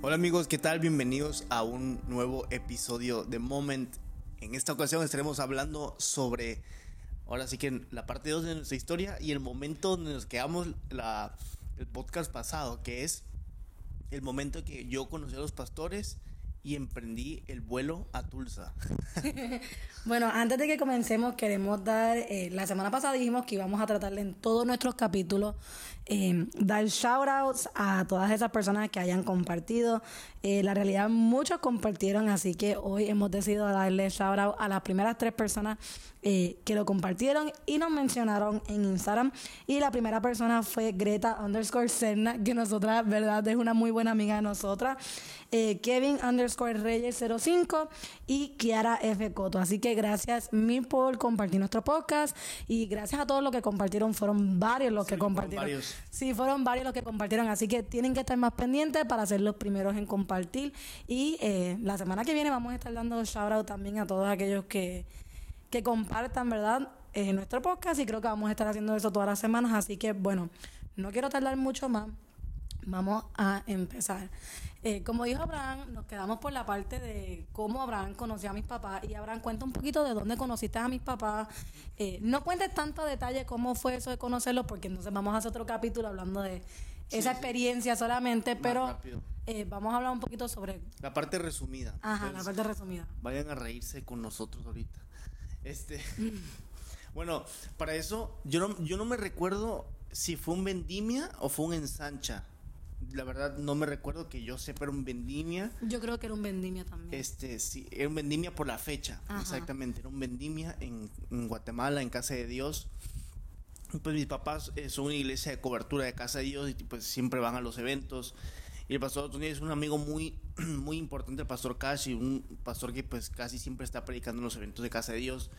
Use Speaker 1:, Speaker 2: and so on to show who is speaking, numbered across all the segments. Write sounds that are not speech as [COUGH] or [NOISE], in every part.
Speaker 1: Hola amigos, ¿qué tal? Bienvenidos a un nuevo episodio de Moment. En esta ocasión estaremos hablando sobre, ahora sí que la parte 2 de nuestra historia y el momento donde nos quedamos la, el podcast pasado, que es el momento que yo conocí a los pastores y emprendí el vuelo a Tulsa. [LAUGHS]
Speaker 2: bueno, antes de que comencemos, queremos dar, eh, la semana pasada dijimos que íbamos a tratarle en todos nuestros capítulos, eh, dar shoutouts a todas esas personas que hayan compartido. Eh, la realidad, muchos compartieron, así que hoy hemos decidido darle shoutout a las primeras tres personas eh, que lo compartieron y nos mencionaron en Instagram. Y la primera persona fue Greta underscore Serna, que nosotras, verdad, es una muy buena amiga de nosotras. Eh, Kevin underscore Reyes 05 y Kiara F. Coto. Así que gracias mil por compartir nuestro podcast y gracias a todos los que compartieron. Fueron varios los que compartieron. Sí, fueron varios los que compartieron. Así que tienen que estar más pendientes para ser los primeros en compartir. Y eh, la semana que viene vamos a estar dando shout out también a todos aquellos que que compartan, ¿verdad? En nuestro podcast y creo que vamos a estar haciendo eso todas las semanas. Así que, bueno, no quiero tardar mucho más. Vamos a empezar. Eh, como dijo Abraham, nos quedamos por la parte de cómo Abraham conoció a mis papás. Y Abraham cuenta un poquito de dónde conociste a mis papás. Eh, no cuentes tanto detalle cómo fue eso de conocerlos, porque entonces vamos a hacer otro capítulo hablando de esa experiencia solamente. pero eh, vamos a hablar un poquito sobre.
Speaker 1: La parte resumida.
Speaker 2: Ajá, la parte resumida.
Speaker 1: Vayan a reírse con nosotros ahorita. [LAUGHS] Este. bueno, para eso, yo no, yo no me recuerdo si fue un vendimia o fue un ensancha. La verdad, no me recuerdo que yo sepa era un vendimia.
Speaker 2: Yo creo que era un vendimia también.
Speaker 1: Este, sí, era un vendimia por la fecha. Exactamente, era un vendimia en, Guatemala, en Casa de Dios. Pues mis papás eh, son una iglesia de cobertura de Casa de Dios y pues siempre van a los eventos. Y el pastor Tony es un amigo muy, [CLEARS THROAT] muy importante, el pastor Cash, y un pastor que pues casi siempre está predicando en los eventos de Casa de Dios.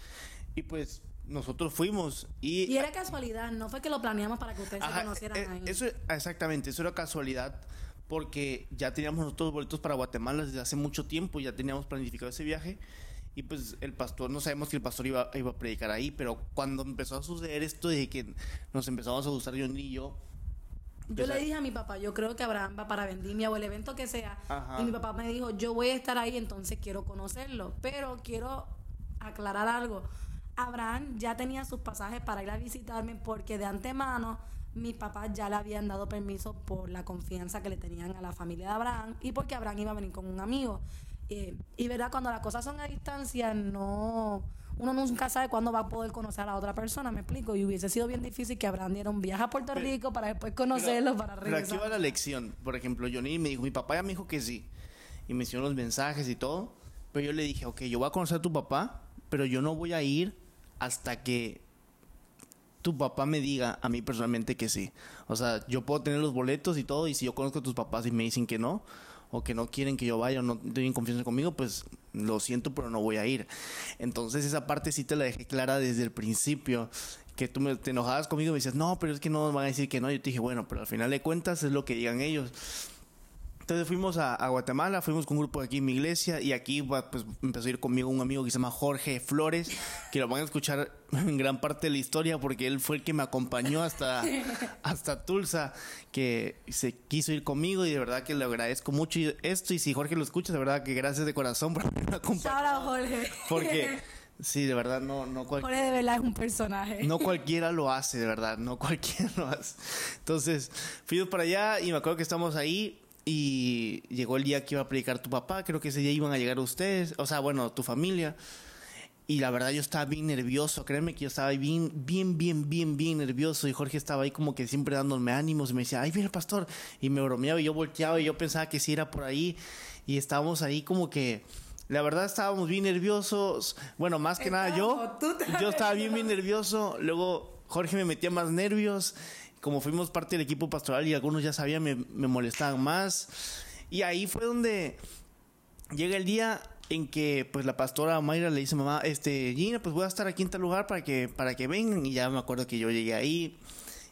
Speaker 1: Y pues nosotros fuimos y...
Speaker 2: Y era casualidad, no fue que lo planeamos para que ustedes se conocieran
Speaker 1: eh,
Speaker 2: ahí.
Speaker 1: Eso, exactamente, eso era casualidad porque ya teníamos nosotros boletos para Guatemala desde hace mucho tiempo, ya teníamos planificado ese viaje. Y pues el pastor, no sabemos que el pastor iba, iba a predicar ahí, pero cuando empezó a suceder esto de que nos empezamos a gustar yo y yo,
Speaker 2: yo le dije a mi papá, yo creo que Abraham va para Vendimia o el evento que sea. Y mi papá me dijo, yo voy a estar ahí, entonces quiero conocerlo. Pero quiero aclarar algo. Abraham ya tenía sus pasajes para ir a visitarme porque de antemano mis papás ya le habían dado permiso por la confianza que le tenían a la familia de Abraham y porque Abraham iba a venir con un amigo. Eh, y verdad, cuando las cosas son a distancia, no uno nunca sabe cuándo va a poder conocer a la otra persona, me explico. Y hubiese sido bien difícil que Abraham diera un viaje a Puerto Rico para después conocerlo, para regresar.
Speaker 1: Pero aquí va la lección. Por ejemplo, Johnny me dijo, mi papá ya me dijo que sí. Y me hicieron los mensajes y todo. Pero yo le dije, ok, yo voy a conocer a tu papá, pero yo no voy a ir hasta que tu papá me diga a mí personalmente que sí. O sea, yo puedo tener los boletos y todo, y si yo conozco a tus papás y me dicen que no, o que no quieren que yo vaya o no tienen confianza conmigo, pues lo siento, pero no voy a ir. Entonces esa parte sí te la dejé clara desde el principio. Que tú me, te enojabas conmigo y me decías, no, pero es que no van a decir que no. Yo te dije, bueno, pero al final de cuentas es lo que digan ellos. Entonces fuimos a, Guatemala, fuimos con un grupo de aquí en mi iglesia y aquí pues, empezó a ir conmigo un amigo que se llama Jorge Flores, que lo van a escuchar en gran parte de la historia porque él fue el que me acompañó hasta, hasta Tulsa, que se quiso ir conmigo y de verdad que le agradezco mucho esto y si Jorge lo escucha, de verdad que gracias de corazón por haberme acompañado.
Speaker 2: Jorge.
Speaker 1: Porque... Sí, de verdad, no, no
Speaker 2: cualquiera. Jorge de verdad es un personaje.
Speaker 1: No cualquiera lo hace, de verdad, no cualquiera lo hace. Entonces, fuimos para allá y me acuerdo que estamos ahí y llegó el día que iba a predicar tu papá, creo que ese día iban a llegar ustedes, o sea, bueno, tu familia. Y la verdad yo estaba bien nervioso, créeme que yo estaba bien, bien, bien, bien, bien nervioso. Y Jorge estaba ahí como que siempre dándome ánimos y me decía, ay, el pastor. Y me bromeaba y yo volteaba y yo pensaba que sí era por ahí. Y estábamos ahí como que, la verdad estábamos bien nerviosos. Bueno, más que nada yo, yo estaba bien, bien nervioso. Luego Jorge me metía más nervios como fuimos parte del equipo pastoral y algunos ya sabían, me, molestaban más. Y ahí fue donde llega el día en que pues la pastora Mayra le dice mamá, este, Gina, pues voy a estar aquí en tal lugar para que, para que vengan. Y ya me acuerdo que yo llegué ahí.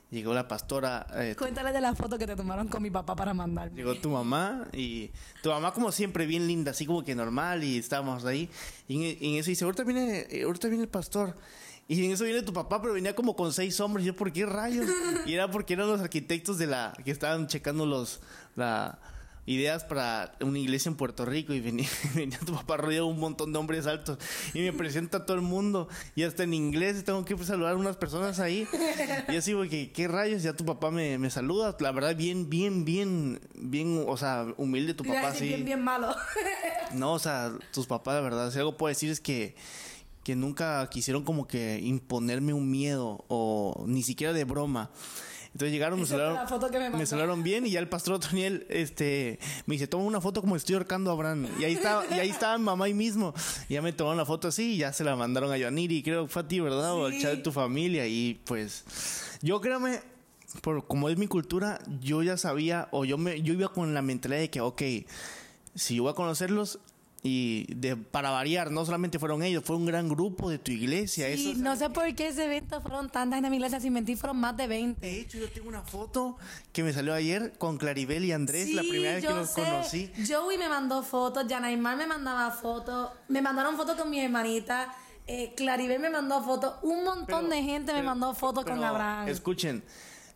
Speaker 1: Llegó la pastora.
Speaker 2: Eh, Cuéntale de la foto que te tomaron con mi papá para mandarme.
Speaker 1: Llegó tu mamá y tu mamá como siempre bien linda, así como que normal y estábamos ahí. Y en, eso dice, ahorita viene, ahorita viene el pastor. Y en eso viene tu papá, pero venía como con seis hombres. Y yo, ¿por qué rayos? Y era porque eran los arquitectos de la que estaban checando los la ideas para una iglesia en Puerto Rico. Y venía, [LAUGHS] venía tu papá rodeado de un montón de hombres altos. Y me presenta a todo el mundo. Y hasta en inglés tengo que saludar a unas personas ahí. Y así porque qué rayos ya tu papá me, me saluda. La verdad bien bien bien bien o sea humilde tu papá sí.
Speaker 2: bien bien malo.
Speaker 1: No o sea tus papás la verdad si algo puedo decir es que que nunca quisieron como que imponerme un miedo o ni siquiera de broma entonces llegaron, me saludaron, me, bien y ya el pastor Otoniel este, me dice, toma una foto como estoy ahorcando a Abraham. Y ahí estaba, y ahí estaba mamá ahí mismo. Y ya me tomaron la foto así y ya se la mandaron a Yaniri, creo que fue a ti, ¿verdad? O al chat de tu familia. Y pues, yo créame, por como es mi cultura, yo ya sabía, o yo me, yo iba con la mentalidad de que, ok, si yo voy a conocerlos, y de, para variar, no solamente fueron ellos, fue un gran grupo de tu iglesia.
Speaker 2: Sí, no sé por qué ese evento fueron tantas en mi iglesia, sin mentir, fueron más de 20.
Speaker 1: De hecho, yo tengo una foto que me salió ayer con Claribel y Andrés, la primera vez que los conocí.
Speaker 2: Joey me mandó fotos, Janaimar me mandaba fotos, me mandaron fotos con mi hermanita. Eh, Claribel me mandó fotos, un montón de gente me mandó fotos con Abraham.
Speaker 1: Escuchen,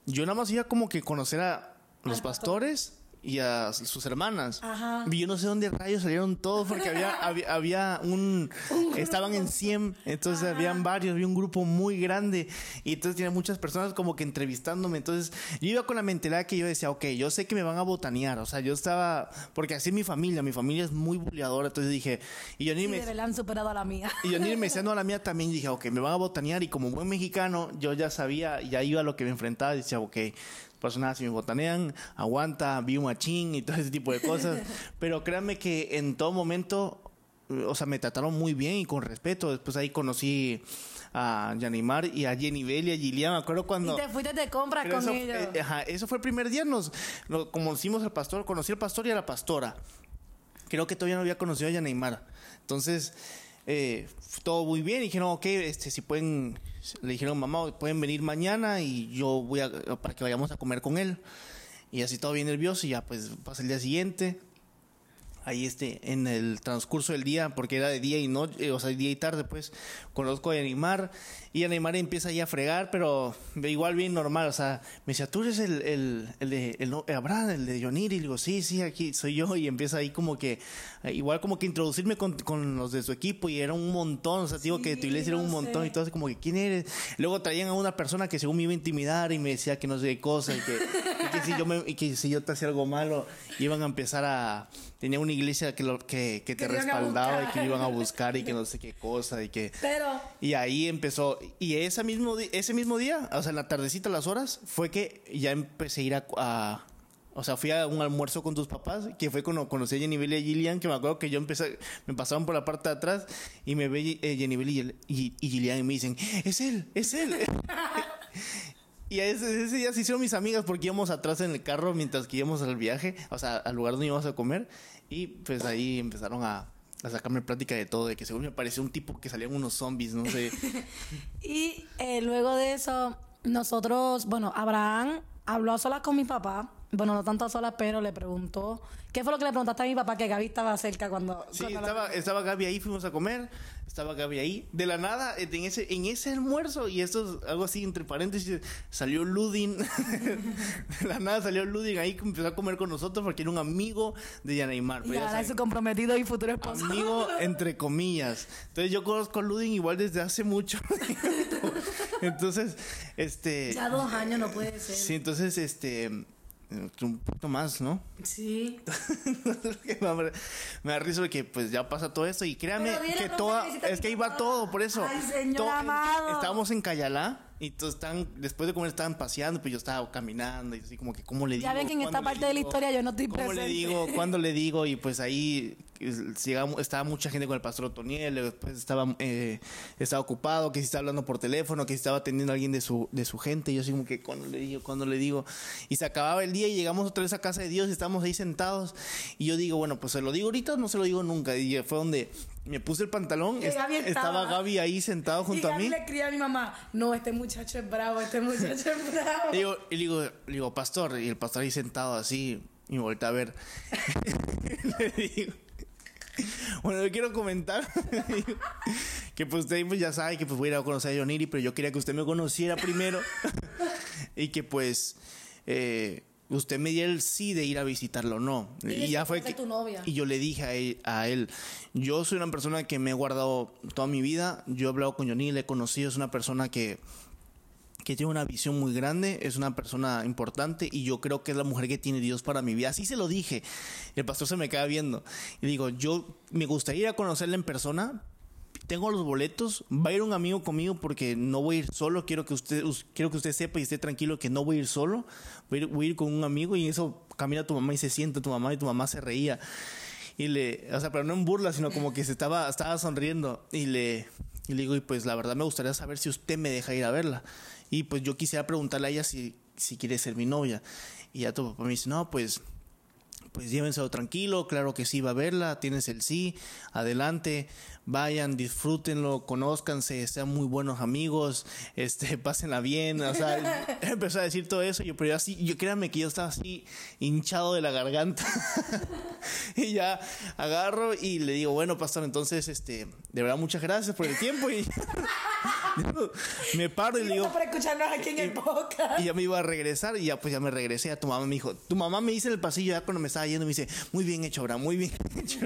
Speaker 1: yo nada más iba como que conocer a los pastores y a sus hermanas. Ajá. Y yo no sé dónde rayos salieron todos porque había, [LAUGHS] había, un... estaban en 100, entonces habían varios, había un grupo muy grande y entonces tenía muchas personas como que entrevistándome. Entonces yo iba con la mentalidad que yo decía, ok, yo sé que me van a botanear, o sea, yo estaba... Porque así mi familia, mi familia es muy buleadora, entonces dije... Y yo ni me...
Speaker 2: han superado a la mía.
Speaker 1: Y yo ni me decía, no, a la mía también dije, ok, me van a botanear y como buen mexicano yo ya sabía, ya iba a lo que me enfrentaba y decía, ok, personas si me botanean, aguanta, vi un machín y todo ese tipo de cosas. [LAUGHS] Pero créanme que en todo momento, o sea, me trataron muy bien y con respeto. Después ahí conocí a Yanimar y a Jenny Bell y a Gillian. Me acuerdo cuando.
Speaker 2: Y te fuiste de compras con ellos.
Speaker 1: Eh, ajá, eso fue el primer día. Nos, conocimos al pastor, conocí al pastor y a la pastora. Creo que todavía no había conocido a Yanimar. Entonces, eh, todo muy bien. Y dijeron, ok, este, si pueden le dijeron, mamá, pueden venir mañana y yo voy a, para que vayamos a comer con él. Y así todo bien nervioso y ya pues pasa el día siguiente. Ahí este, en el transcurso del día, porque era de día y noche, o sea, día y tarde, pues, conozco a Animar y Neymar empieza ahí a fregar, pero igual bien normal. O sea, me decía, tú eres el, el, el de el, Abraham, el de Yonir. Y digo, sí, sí, aquí soy yo. Y empieza ahí como que, igual como que introducirme con, con los de su equipo. Y era un montón. O sea, digo que tu iglesia era un montón. Y todo así como que, ¿quién eres? Luego traían a una persona que según me iba a intimidar y me decía que no sé qué cosa. Y que, [LAUGHS] que, si, yo me, y que si yo te hacía algo malo, iban a empezar a. Tenía una iglesia que, lo, que, que te respaldaba y que iban a buscar y que no sé qué cosa. Y que.
Speaker 2: Pero.
Speaker 1: Y ahí empezó y ese mismo, ese mismo día, o sea, en la tardecita, las horas, fue que ya empecé a ir a, o sea, fui a un almuerzo con tus papás, que fue cuando conocí a Jenny y a Gillian, que me acuerdo que yo empecé, me pasaban por la parte de atrás y me ve eh, Jenny y, y, y, Gillian y me dicen, es él, es él. [LAUGHS] y ese, día se hicieron mis amigas porque íbamos atrás en el carro mientras que íbamos al viaje, o sea, al lugar donde íbamos a comer. Y pues ahí empezaron a, a sacarme plática de todo, de que según me pareció un tipo que salían unos zombies, no sé. [LAUGHS]
Speaker 2: y eh, luego de eso, nosotros, bueno, Abraham habló a solas con mi papá, bueno, no tanto a solas, pero le preguntó, ¿qué fue lo que le preguntaste a mi papá? Que Gaby estaba cerca cuando...
Speaker 1: Sí, estaba, estaba Gaby ahí, fuimos a comer, estaba Gaby ahí. De la nada, en ese, en ese almuerzo, y esto es algo así entre paréntesis, salió Ludin. [LAUGHS] de la nada salió Ludin ahí que empezó a comer con nosotros porque era un amigo de Yanaymar.
Speaker 2: Y ahora es su comprometido y futuro esposo.
Speaker 1: Amigo [LAUGHS] entre comillas. Entonces yo conozco a Ludin igual desde hace mucho. [LAUGHS] entonces, este...
Speaker 2: Ya dos años no puede ser.
Speaker 1: Sí, entonces, este un poquito más, ¿no?
Speaker 2: Sí. [LAUGHS]
Speaker 1: me da risa que pues ya pasa todo esto y créame que toda es que iba todo por eso.
Speaker 2: Ay, señor amado.
Speaker 1: Estábamos en Cayalá y todos están, después de comer estaban paseando, pues yo estaba caminando y así como que, ¿cómo le digo?
Speaker 2: Ya ven que en esta parte de la historia yo no estoy
Speaker 1: ¿Cómo le digo? ¿Cuándo le digo? [LAUGHS] Y pues ahí estaba mucha gente con el pastor Otoniel, después estaba, eh, estaba ocupado, que si estaba hablando por teléfono, que si estaba atendiendo a alguien de su, de su gente. Y yo así como que, ¿cuándo le digo? ¿Cuándo le digo? Y se acababa el día y llegamos otra vez a casa de Dios y estábamos ahí sentados. Y yo digo, bueno, pues se lo digo ahorita no se lo digo nunca. Y fue donde me puse el pantalón, estaba. Gaby ahí sentado junto a mí.
Speaker 2: Y le escribí a mi mamá, no, este muchacho es bravo, este muchacho es bravo.
Speaker 1: y, digo, y le digo, digo, pastor, y el pastor ahí sentado así, y me volteé a ver. [LAUGHS] le digo, bueno, yo quiero comentar [LAUGHS] que pues usted pues, ya sabe que pues voy a ir a conocer a Yoniri, pero yo quería que usted me conociera primero [LAUGHS] y que pues... Eh, usted me diera el sí de ir a visitarlo o no. Y ya fue que
Speaker 2: tu novia.
Speaker 1: y yo le dije a él, a él, yo soy una persona que me he guardado toda mi vida, yo he hablado con Johnny, le he conocido, es una persona que que tiene una visión muy grande, es una persona importante y yo creo que es la mujer que tiene Dios para mi vida. Así se lo dije. El pastor se me queda viendo y digo, yo me gustaría ir a conocerla en persona. Tengo los boletos, va a ir un amigo conmigo porque no voy a ir solo, quiero que usted us- quiero que usted sepa y esté tranquilo que no voy a ir solo, voy a ir, con un amigo y eso camina tu mamá y se sienta tu mamá y tu mamá se reía. Y le, o sea, pero no en burla, sino como que se estaba, estaba sonriendo. Y le, y le digo, y pues la verdad me gustaría saber si usted me deja ir a verla. Y pues yo quisiera preguntarle a ella si, si quiere ser mi novia. Y ya tu papá me dice, no, pues, pues llévenselo tranquilo, claro que sí va a verla, tienes el sí, adelante, vayan, disfrútenlo, conózcanse, sean muy buenos amigos, [LAUGHS] este, pásenla bien, o sea, [LAUGHS] empezó a decir todo eso, yo, pero yo así, yo créanme que yo estaba así hinchado de la garganta. [LAUGHS] y ya agarro y le digo, bueno, pastor, entonces, este, de verdad, muchas gracias por el tiempo y [LAUGHS] me paro y le digo,
Speaker 2: por escucharnos aquí en el podcast.
Speaker 1: y ya me iba a regresar y ya pues ya me regresé. A tu mamá me dijo, tu mamá me dice en el pasillo ya cuando me estaba yendo, me dice, muy bien hecho, Abraham, muy bien [LAUGHS] hecho.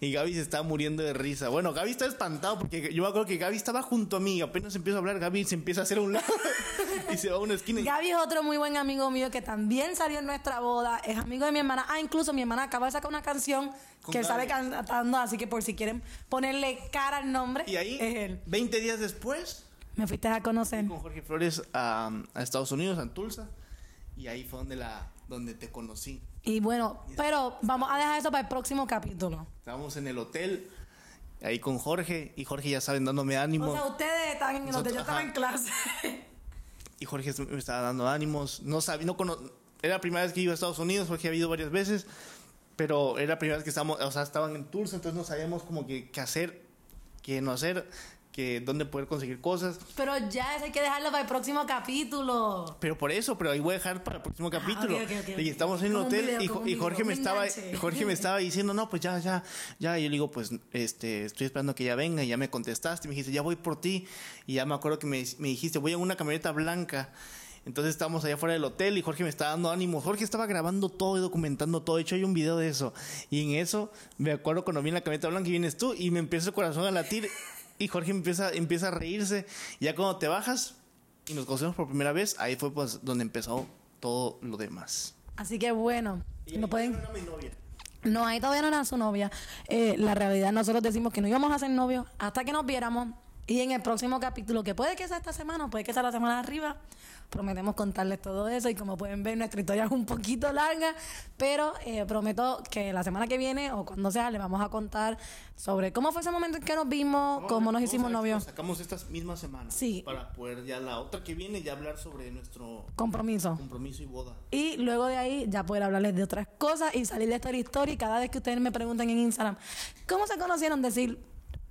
Speaker 1: y Gaby se estaba muriendo de risa. Bueno, Gaby está espantado porque yo me acuerdo que Gaby estaba junto a mí y apenas empiezo a hablar, Gaby se empieza a hacer a un lado [LAUGHS] y se va a una esquina. y-
Speaker 2: Gaby es otro muy buen amigo mío que también salió en nuestra boda. Es amigo de mi hermana. Ah, incluso mi hermana acaba de sacar una canción que él
Speaker 1: Gaby.
Speaker 2: cantando. Así que por si quieren ponerle cara al nombre,
Speaker 1: Y ahí,
Speaker 2: es él.
Speaker 1: 20 días después,
Speaker 2: Me fuiste a conocer.
Speaker 1: con Jorge Flores a, a Estados Unidos, a Tulsa. Y ahí fue donde, la, donde te conocí.
Speaker 2: Y bueno, pero vamos a dejar eso para el próximo capítulo.
Speaker 1: Estábamos en el hotel, ahí con Jorge. Y Jorge ya saben, dándome ánimo.
Speaker 2: O sea, ustedes están en el hotel, yo estaba en clase. [LAUGHS]
Speaker 1: y Jorge me estaba dando ánimos. No sabía, no era la primera vez que iba a Estados Unidos, Jorge había ido varias veces, pero era la primera vez que estábamos, o sea, estaban en tours, entonces no sabíamos como que qué hacer, qué no hacer, que dónde poder conseguir cosas.
Speaker 2: Pero ya eso hay que dejarlo para el próximo capítulo.
Speaker 1: Pero por eso, pero ahí voy a dejar para el próximo capítulo.
Speaker 2: Ah, ok,
Speaker 1: y estamos en el hotel
Speaker 2: video,
Speaker 1: y, Jo- y Jorge
Speaker 2: video,
Speaker 1: me estaba
Speaker 2: enganche.
Speaker 1: Jorge me estaba diciendo, "No, pues ya ya ya." Y yo le digo, "Pues este, estoy esperando que ya venga." Y ya me contestaste, y me dijiste, "Ya voy por ti." Y ya me acuerdo que me, me dijiste, "Voy en una camioneta blanca." Entonces estábamos allá fuera del hotel y Jorge me estaba dando ánimo. Jorge estaba grabando todo y documentando todo. De hecho, hay un video de eso. Y en eso me acuerdo cuando vi en la camioneta blanca y vienes tú y me empieza el corazón a latir. Y Jorge empieza, empieza a reírse. Ya cuando te bajas y nos conocemos por primera vez, ahí fue pues donde empezó todo lo demás.
Speaker 2: Así que bueno, no pueden.
Speaker 1: Era mi novia.
Speaker 2: No, ahí todavía no era su novia. Eh, la realidad, nosotros decimos que no íbamos a ser novios hasta que nos viéramos. Y en el próximo capítulo, que puede que sea esta semana o puede que sea la semana de arriba, prometemos contarles todo eso. Y como pueden ver, nuestra historia es un poquito larga, pero eh, prometo que la semana que viene o cuando sea, les vamos a contar sobre cómo fue ese momento en que nos vimos, cómo nos hicimos novios.
Speaker 1: Sacamos estas mismas semanas.
Speaker 2: Sí.
Speaker 1: Para poder ya la otra que viene ya hablar sobre nuestro
Speaker 2: Compromiso.
Speaker 1: compromiso y boda.
Speaker 2: Y luego de ahí ya poder hablarles de otras cosas y salir de esta historia. Y cada vez que ustedes me pregunten en Instagram, ¿cómo se conocieron? Decir,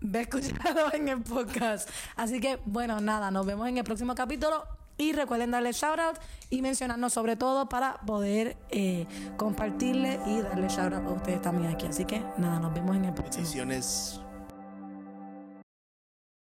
Speaker 2: ve escuchado en el podcast. Así que, bueno, nada, nos vemos en el próximo capítulo. Y recuerden darle shout out y mencionarnos sobre todo para poder eh, compartirle y darle shout out a ustedes también aquí. Así que, nada, nos vemos en el próximo.